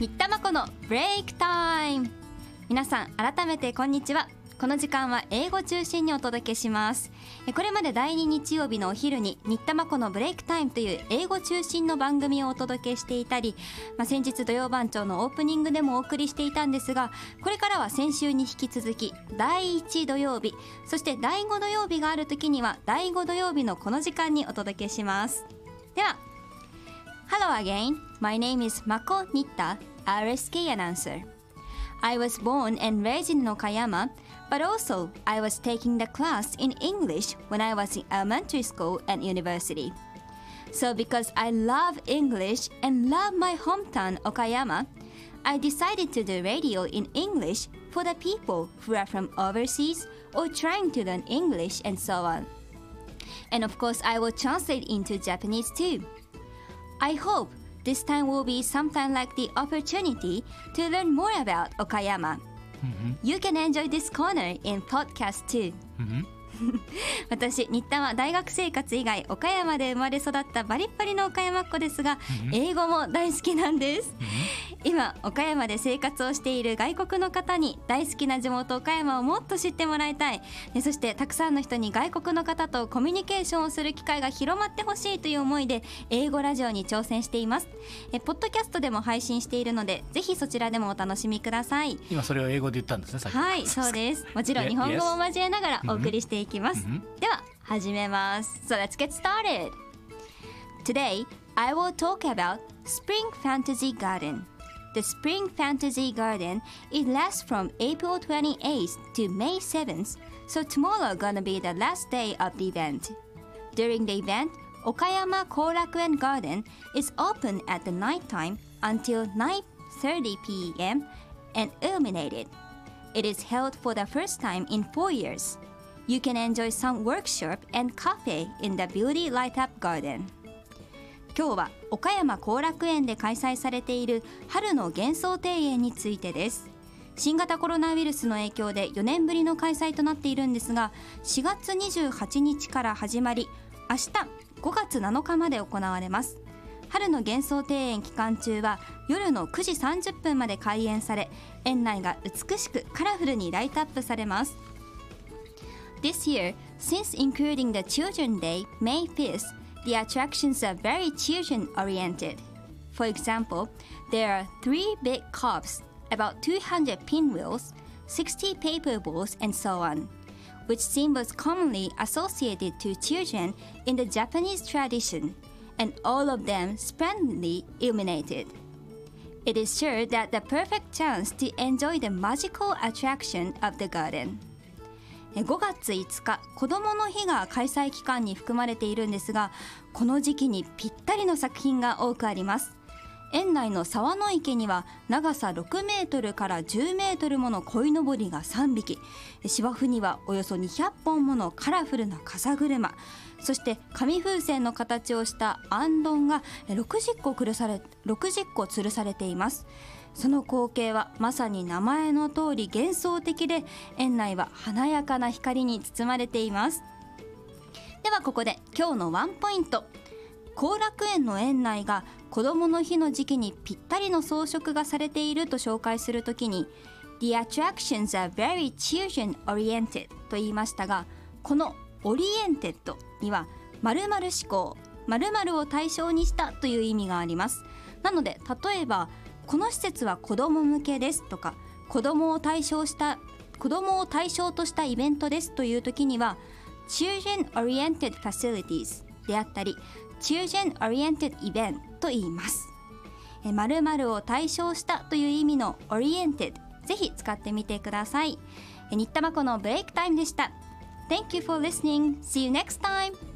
新田真子のブレイクタイム。皆さん改めてこんにちは。この時間は英語中心にお届けします。これまで第2日曜日のお昼に新田真子のブレイクタイムという英語中心の番組をお届けしていたり、まあ、先日土曜番長のオープニングでもお送りしていたんですがこれからは先週に引き続き第1土曜日そして第5土曜日がある時には第5土曜日のこの時間にお届けします。では Hello again. My name is Mako Nitta, RSK announcer. I was born and raised in Okayama, but also I was taking the class in English when I was in elementary school and university. So because I love English and love my hometown Okayama, I decided to do radio in English for the people who are from overseas or trying to learn English and so on. And of course, I will translate into Japanese too. I hope this time will be sometime like the opportunity to learn more about Okayama. You can enjoy this corner in podcast too. 私新田は大学生活以外岡山で生まれ育ったバリッバリの岡山っ子ですが英語も大好きなんです今岡山で生活をしている外国の方に大好きな地元岡山をもっと知ってもらいたい。そしてたくさんの人に外国の方とコミュニケーションをする機会が広まってほしいという思いで英語ラジオに挑戦しています。えポッドキャストでも配信しているのでぜひそちらでもお楽しみください。今それを英語で言ったんですねはいそうです。もちろん 日本語も交えながらお送りしていきます、では始めます。So let's get started. Today I will talk about Spring Fantasy Garden The Spring Fantasy Garden it lasts from April 28th to May 7th, so tomorrow gonna be the last day of the event. During the event, Okayama Korakuen Garden is open at the night time until 9:30 p.m. and illuminated. It is held for the first time in 4 years. You can enjoy some workshop and cafe in the beauty light up garden. 今日は 岡山後楽園で開催されている春の幻想庭園についてです。新型コロナウイルスの影響で4年ぶりの開催となっているんですが4月28日から始まり明日5月7日まで行われます。春の幻想庭園期間中は夜の9時30分まで開園され園内が美しくカラフルにライトアップされます。This year, since including the Children's Day, May 5th, the attractions are very children oriented. For example, there are three big cups, about 200 pinwheels, 60 paper balls, and so on, which symbols commonly associated to children in the Japanese tradition, and all of them splendidly illuminated. It is sure that the perfect chance to enjoy the magical attraction of the garden. 5月5日子どもの日が開催期間に含まれているんですがこの時期にぴったりの作品が多くあります。園内の沢の池には長さ6メートルから10メートルもの鯉のぼりが3匹。芝生にはおよそ200本ものカラフルな風車。そして紙風船の形をしたあんどんが60個吊され60個吊るされています。その光景はまさに名前の通り幻想的で園内は華やかな光に包まれています。ではここで今日のワンポイント。後楽園の園内が子どもの日の時期にぴったりの装飾がされていると紹介するときに The attractions are very children oriented と言いましたがこの oriented には〇〇志向〇〇を対象にしたという意味があります。なので例えばこの施設は子ども向けですとか子どもを対象した子どもを対象としたイベントですという時には Children Oriented Facilities であったり Children Oriented Event と言います〇〇を対象したという意味の Oriented ぜひ使ってみてください新田真子のブレイクタイムでした Thank you for listening. See you next time.